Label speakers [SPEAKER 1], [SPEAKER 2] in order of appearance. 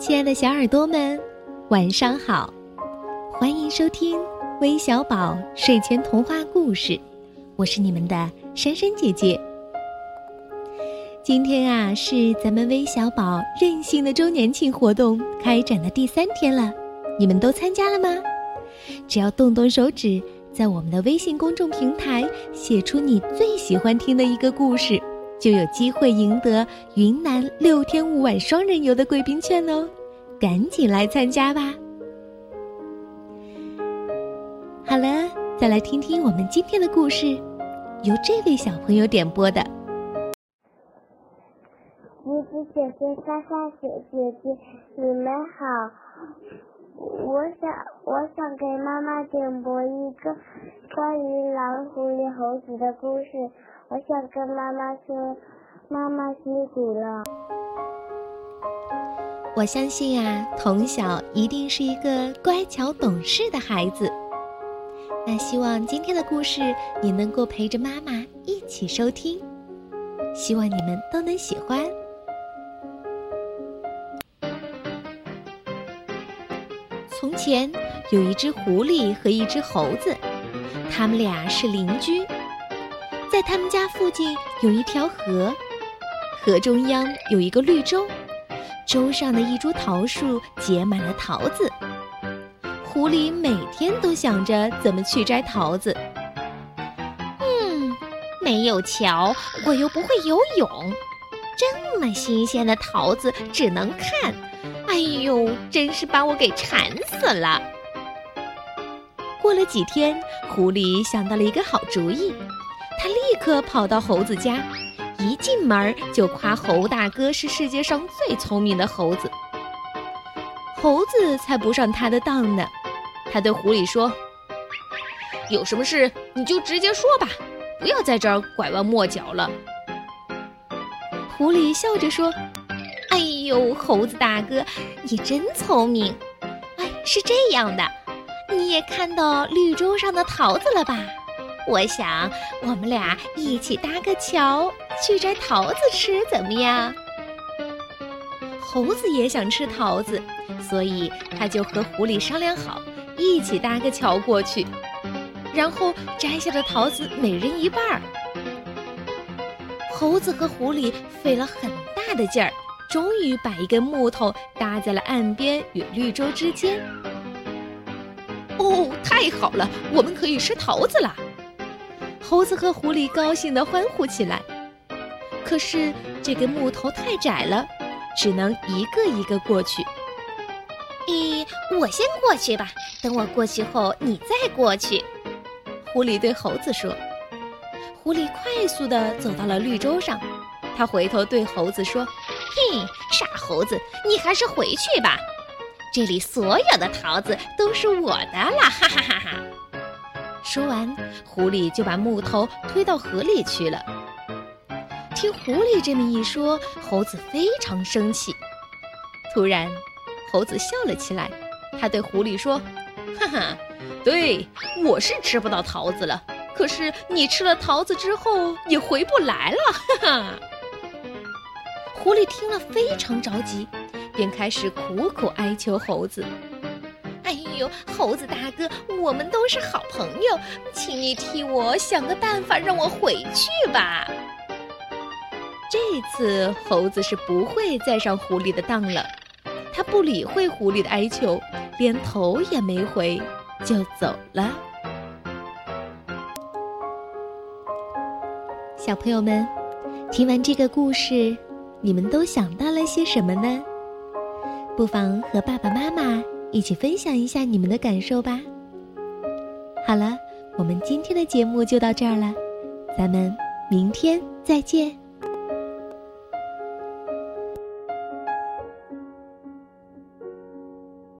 [SPEAKER 1] 亲爱的小耳朵们，晚上好！欢迎收听微小宝睡前童话故事，我是你们的珊珊姐姐。今天啊，是咱们微小宝任性的周年庆活动开展的第三天了，你们都参加了吗？只要动动手指，在我们的微信公众平台写出你最喜欢听的一个故事。就有机会赢得云南六天五晚双人游的贵宾券哦！赶紧来参加吧。好了，再来听听我们今天的故事，由这位小朋友点播的。
[SPEAKER 2] 橘子姐姐、莎莎姐姐姐，你们好！我想，我想给妈妈点播一个关于狼、狐狸、猴子的故事。我想跟妈妈说，妈妈辛苦了。
[SPEAKER 1] 我相信啊，童小一定是一个乖巧懂事的孩子。那希望今天的故事你能够陪着妈妈一起收听，希望你们都能喜欢。从前有一只狐狸和一只猴子，他们俩是邻居。在他们家附近有一条河，河中央有一个绿洲，洲上的一株桃树结满了桃子。狐狸每天都想着怎么去摘桃子。
[SPEAKER 3] 嗯，没有桥，我又不会游泳，这么新鲜的桃子只能看。哎呦，真是把我给馋死了。
[SPEAKER 1] 过了几天，狐狸想到了一个好主意。他立刻跑到猴子家，一进门就夸猴大哥是世界上最聪明的猴子。猴子才不上他的当呢，他对狐狸说：“
[SPEAKER 4] 有什么事你就直接说吧，不要在这儿拐弯抹角了。”
[SPEAKER 1] 狐狸笑着说：“
[SPEAKER 3] 哎呦，猴子大哥，你真聪明！哎，是这样的，你也看到绿洲上的桃子了吧？”我想，我们俩一起搭个桥去摘桃子吃，怎么样？
[SPEAKER 1] 猴子也想吃桃子，所以他就和狐狸商量好，一起搭个桥过去，然后摘下的桃子每人一半儿。猴子和狐狸费了很大的劲儿，终于把一根木头搭在了岸边与绿洲之间。
[SPEAKER 4] 哦，太好了，我们可以吃桃子了！
[SPEAKER 1] 猴子和狐狸高兴地欢呼起来，可是这根木头太窄了，只能一个一个过去。
[SPEAKER 3] 咦，我先过去吧，等我过去后你再过去。
[SPEAKER 1] 狐狸对猴子说。狐狸快速地走到了绿洲上，他回头对猴子说：“
[SPEAKER 3] 嘿，傻猴子，你还是回去吧，这里所有的桃子都是我的啦！”哈哈哈哈。
[SPEAKER 1] 说完，狐狸就把木头推到河里去了。听狐狸这么一说，猴子非常生气。突然，猴子笑了起来，他对狐狸说：“
[SPEAKER 4] 哈哈，对，我是吃不到桃子了。可是你吃了桃子之后也回不来了。”哈哈。
[SPEAKER 1] 狐狸听了非常着急，便开始苦苦哀求猴子。
[SPEAKER 3] 哎呦猴子大哥，我们都是好朋友，请你替我想个办法，让我回去吧。
[SPEAKER 1] 这次猴子是不会再上狐狸的当了，他不理会狐狸的哀求，连头也没回就走了。小朋友们，听完这个故事，你们都想到了些什么呢？不妨和爸爸妈妈。一起分享一下你们的感受吧。好了，我们今天的节目就到这儿了，咱们明天再见。